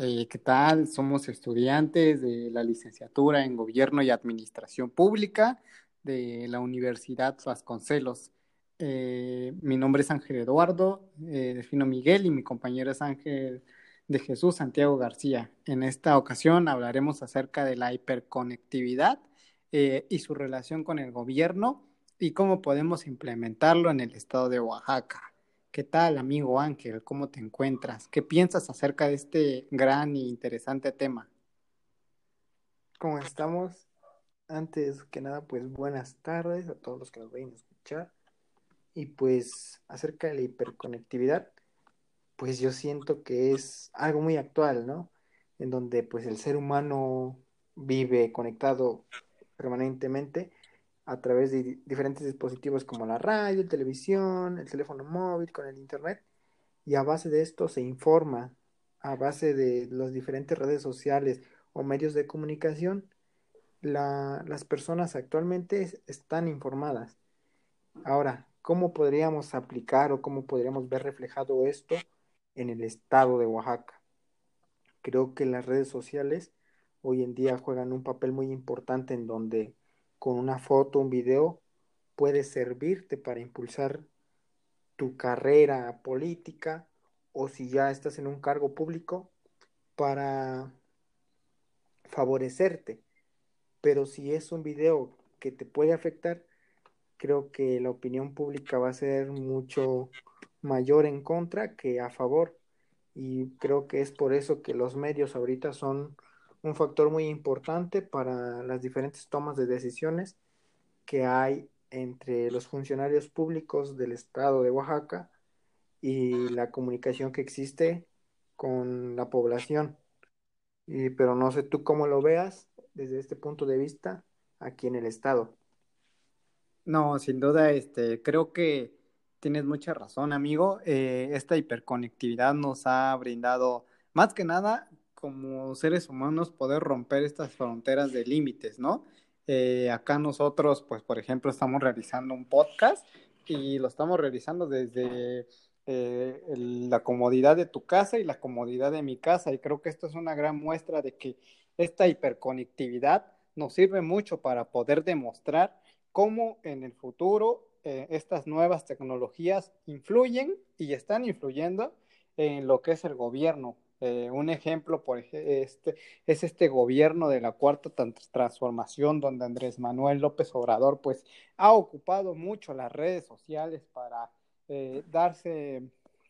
Eh, ¿qué tal? Somos estudiantes de la licenciatura en Gobierno y Administración Pública de la Universidad Vasconcelos. Eh, mi nombre es Ángel Eduardo, eh, defino Miguel y mi compañero es Ángel de Jesús Santiago García. En esta ocasión hablaremos acerca de la hiperconectividad y su relación con el gobierno y cómo podemos implementarlo en el estado de Oaxaca. ¿Qué tal, amigo Ángel? ¿Cómo te encuentras? ¿Qué piensas acerca de este gran e interesante tema? ¿Cómo estamos? Antes que nada, pues buenas tardes a todos los que nos vayan a escuchar. Y pues acerca de la hiperconectividad, pues yo siento que es algo muy actual, ¿no? En donde pues el ser humano vive conectado permanentemente a través de diferentes dispositivos como la radio, la televisión, el teléfono móvil, con el internet, y a base de esto se informa, a base de las diferentes redes sociales o medios de comunicación, las personas actualmente están informadas. Ahora, ¿cómo podríamos aplicar o cómo podríamos ver reflejado esto en el estado de Oaxaca? Creo que las redes sociales hoy en día juegan un papel muy importante en donde con una foto, un video, puede servirte para impulsar tu carrera política o si ya estás en un cargo público para favorecerte. Pero si es un video que te puede afectar, creo que la opinión pública va a ser mucho mayor en contra que a favor. Y creo que es por eso que los medios ahorita son un factor muy importante para las diferentes tomas de decisiones que hay entre los funcionarios públicos del estado de Oaxaca y la comunicación que existe con la población. Y, pero no sé tú cómo lo veas desde este punto de vista aquí en el estado. No, sin duda, este, creo que tienes mucha razón, amigo. Eh, esta hiperconectividad nos ha brindado, más que nada, como seres humanos poder romper estas fronteras de límites, ¿no? Eh, acá nosotros, pues, por ejemplo, estamos realizando un podcast y lo estamos realizando desde eh, la comodidad de tu casa y la comodidad de mi casa. Y creo que esto es una gran muestra de que esta hiperconectividad nos sirve mucho para poder demostrar cómo en el futuro eh, estas nuevas tecnologías influyen y están influyendo en lo que es el gobierno, eh, un ejemplo por este, es este gobierno de la cuarta transformación donde Andrés Manuel López Obrador pues ha ocupado mucho las redes sociales para eh, darse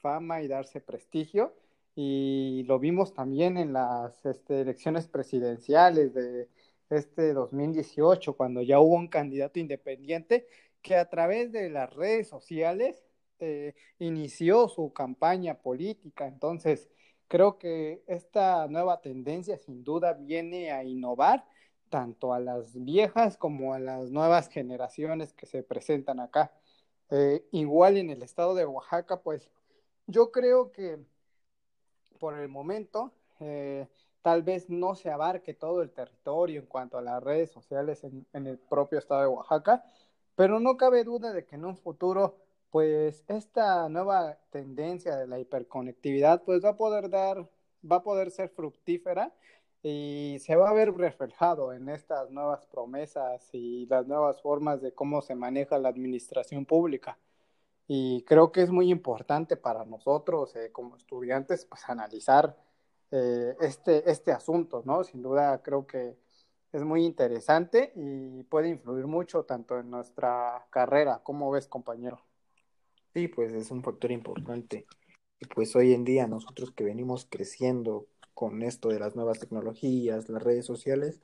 fama y darse prestigio y lo vimos también en las este, elecciones presidenciales de este 2018 cuando ya hubo un candidato independiente que a través de las redes sociales eh, inició su campaña política. Entonces Creo que esta nueva tendencia sin duda viene a innovar tanto a las viejas como a las nuevas generaciones que se presentan acá. Eh, igual en el estado de Oaxaca, pues yo creo que por el momento eh, tal vez no se abarque todo el territorio en cuanto a las redes sociales en el propio estado de Oaxaca, pero no cabe duda de que en un futuro pues esta nueva tendencia de la hiperconectividad pues va a poder dar, va a poder ser fructífera y se va a ver reflejado en estas nuevas promesas y las nuevas formas de cómo se maneja la administración pública. Y creo que es muy importante para nosotros eh, como estudiantes pues analizar eh, este, este asunto, ¿no? Sin duda creo que es muy interesante y puede influir mucho tanto en nuestra carrera. ¿Cómo ves, compañero? Sí, pues es un factor importante. Y pues hoy en día nosotros que venimos creciendo con esto de las nuevas tecnologías, las redes sociales,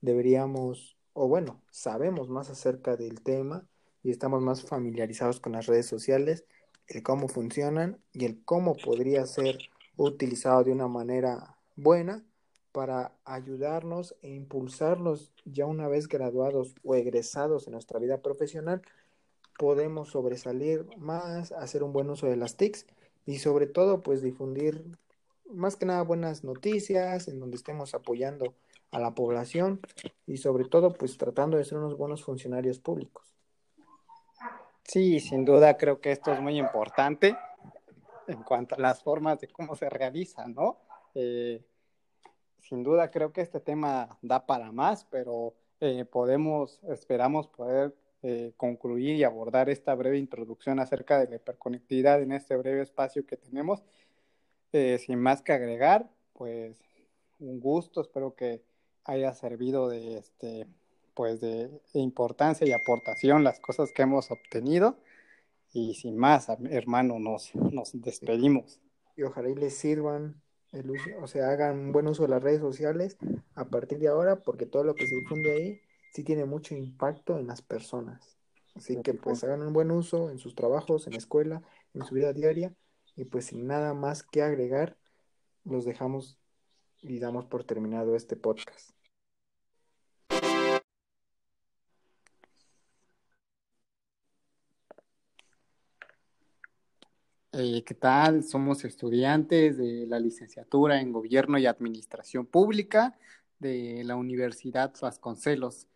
deberíamos, o bueno, sabemos más acerca del tema y estamos más familiarizados con las redes sociales, el cómo funcionan y el cómo podría ser utilizado de una manera buena para ayudarnos e impulsarnos ya una vez graduados o egresados en nuestra vida profesional podemos sobresalir más, hacer un buen uso de las TICs y sobre todo pues difundir más que nada buenas noticias en donde estemos apoyando a la población y sobre todo pues tratando de ser unos buenos funcionarios públicos. Sí, sin duda creo que esto es muy importante en cuanto a las formas de cómo se realiza, ¿no? Eh, sin duda creo que este tema da para más, pero eh, podemos, esperamos poder eh, concluir y abordar esta breve introducción acerca de la hiperconectividad en este breve espacio que tenemos. Eh, sin más que agregar, pues un gusto, espero que haya servido de este pues de importancia y aportación las cosas que hemos obtenido y sin más, hermano, nos, nos despedimos. Y ojalá y les sirvan el uso, o sea, hagan buen uso de las redes sociales a partir de ahora, porque todo lo que se difunde ahí sí tiene mucho impacto en las personas. Así que pues hagan un buen uso en sus trabajos, en la escuela, en su vida diaria, y pues sin nada más que agregar, los dejamos y damos por terminado este podcast. Eh, ¿Qué tal? Somos estudiantes de la licenciatura en Gobierno y Administración Pública de la Universidad Vasconcelos.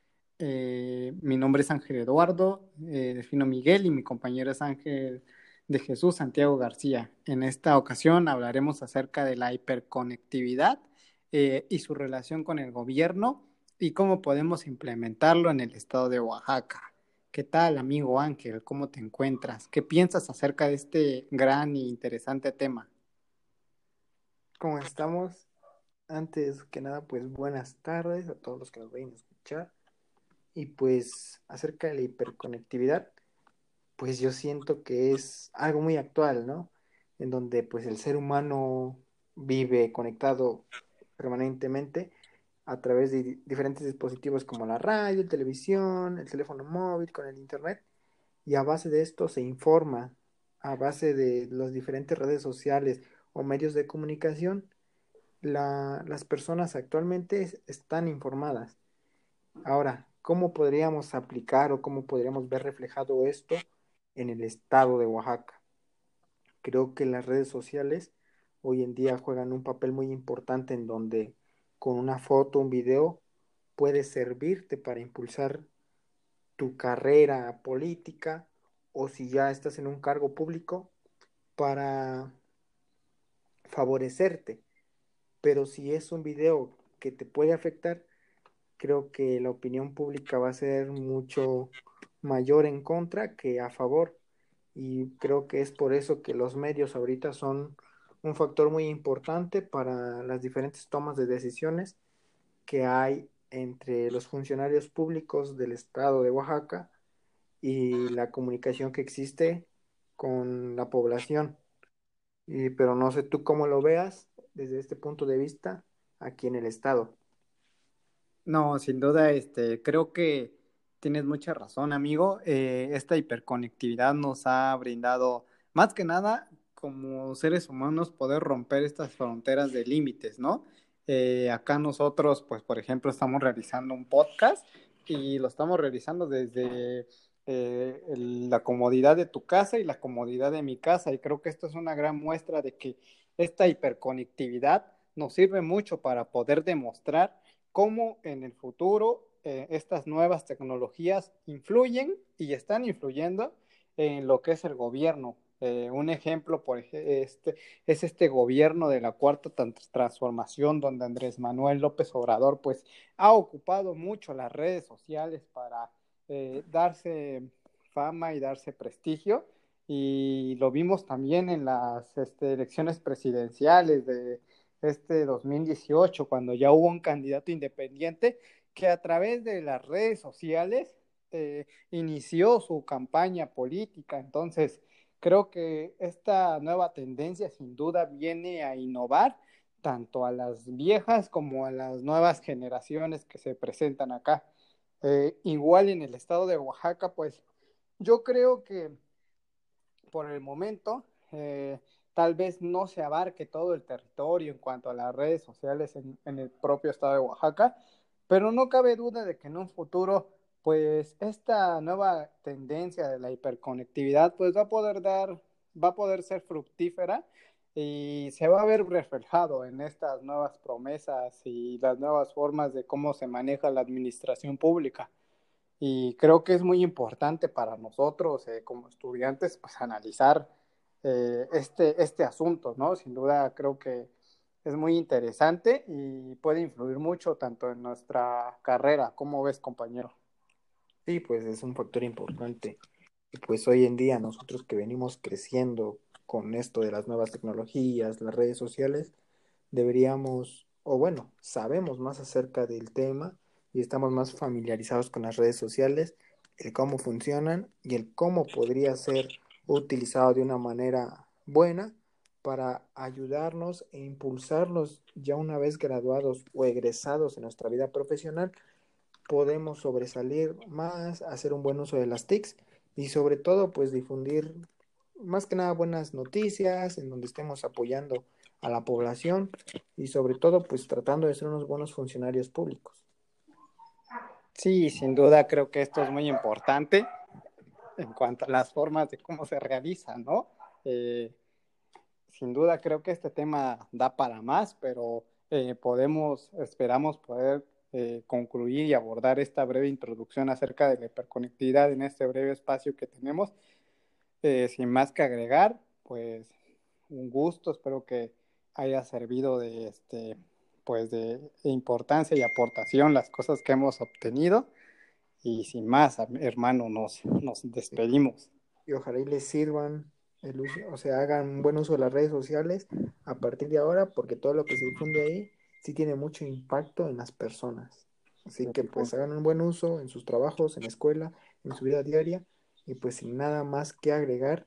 Eh, mi nombre es Ángel Eduardo, eh, defino Miguel y mi compañero es Ángel de Jesús Santiago García. En esta ocasión hablaremos acerca de la hiperconectividad y su relación con el gobierno y cómo podemos implementarlo en el estado de Oaxaca. ¿Qué tal, amigo Ángel? ¿Cómo te encuentras? ¿Qué piensas acerca de este gran y interesante tema? ¿Cómo estamos? Antes que nada, pues buenas tardes a todos los que nos vayan a escuchar. Y pues acerca de la hiperconectividad, pues yo siento que es algo muy actual, ¿no? En donde pues el ser humano vive conectado permanentemente a través de diferentes dispositivos como la radio, la televisión, el teléfono móvil, con el internet, y a base de esto se informa, a base de las diferentes redes sociales o medios de comunicación, las personas actualmente están informadas. Ahora, ¿cómo podríamos aplicar o cómo podríamos ver reflejado esto en el estado de Oaxaca? Creo que las redes sociales hoy en día juegan un papel muy importante en donde con una foto, un video, puede servirte para impulsar tu carrera política o si ya estás en un cargo público para favorecerte. Pero si es un video que te puede afectar, creo que la opinión pública va a ser mucho mayor en contra que a favor. Y creo que es por eso que los medios ahorita son un factor muy importante para las diferentes tomas de decisiones que hay entre los funcionarios públicos del estado de Oaxaca y la comunicación que existe con la población. Y, pero no sé tú cómo lo veas desde este punto de vista aquí en el estado. No, sin duda, este, creo que tienes mucha razón, amigo. Eh, esta hiperconectividad nos ha brindado, más que nada, como seres humanos poder romper estas fronteras de límites, ¿no? Eh, acá nosotros, pues, por ejemplo, estamos realizando un podcast y lo estamos realizando desde eh, la comodidad de tu casa y la comodidad de mi casa. Y creo que esto es una gran muestra de que esta hiperconectividad nos sirve mucho para poder demostrar cómo en el futuro eh, estas nuevas tecnologías influyen y están influyendo en lo que es el gobierno, eh, un ejemplo por este, es este gobierno de la cuarta transformación donde Andrés Manuel López Obrador pues ha ocupado mucho las redes sociales para eh, darse fama y darse prestigio. Y lo vimos también en las este, elecciones presidenciales de este 2018 cuando ya hubo un candidato independiente que a través de las redes sociales eh, inició su campaña política entonces Creo que esta nueva tendencia sin duda viene a innovar tanto a las viejas como a las nuevas generaciones que se presentan acá. Eh, igual en el estado de Oaxaca, pues yo creo que por el momento eh, tal vez no se abarque todo el territorio en cuanto a las redes sociales en, el propio estado de Oaxaca, pero no cabe duda de que en un futuro pues esta nueva tendencia de la hiperconectividad pues va a poder dar, va a poder ser fructífera y se va a ver reflejado en estas nuevas promesas y las nuevas formas de cómo se maneja la administración pública. Y creo que es muy importante para nosotros eh, como estudiantes pues analizar eh, este, este asunto, ¿no? Sin duda creo que es muy interesante y puede influir mucho tanto en nuestra carrera. ¿Cómo ves, compañero? Sí, pues es un factor importante. Y pues hoy en día nosotros que venimos creciendo con esto de las nuevas tecnologías, las redes sociales, deberíamos, o bueno, sabemos más acerca del tema y estamos más familiarizados con las redes sociales, el cómo funcionan y el cómo podría ser utilizado de una manera buena para ayudarnos e impulsarnos ya una vez graduados o egresados en nuestra vida profesional, podemos sobresalir más, hacer un buen uso de las TICs y sobre todo pues difundir más que nada buenas noticias en donde estemos apoyando a la población y sobre todo pues tratando de ser unos buenos funcionarios públicos. Sí, sin duda creo que esto es muy importante en cuanto a las formas de cómo se realiza, ¿no? Eh, sin duda creo que este tema da para más, pero eh, podemos, esperamos poder eh, concluir y abordar esta breve introducción acerca de la hiperconectividad en este breve espacio que tenemos. sin más que agregar, pues un gusto, espero que haya servido de este pues de importancia y aportación las cosas que hemos obtenido. Y sin más, hermano, nos, nos despedimos. Y ojalá y les sirvan el uso, o sea, hagan un buen uso de las redes sociales a partir de ahora, porque todo lo que se difunde ahí sí tiene mucho impacto en las personas. Así que pues hagan un buen uso en sus trabajos, en la escuela, en su vida diaria. Y pues sin nada más que agregar,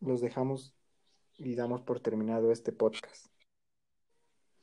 los dejamos y damos por terminado este podcast.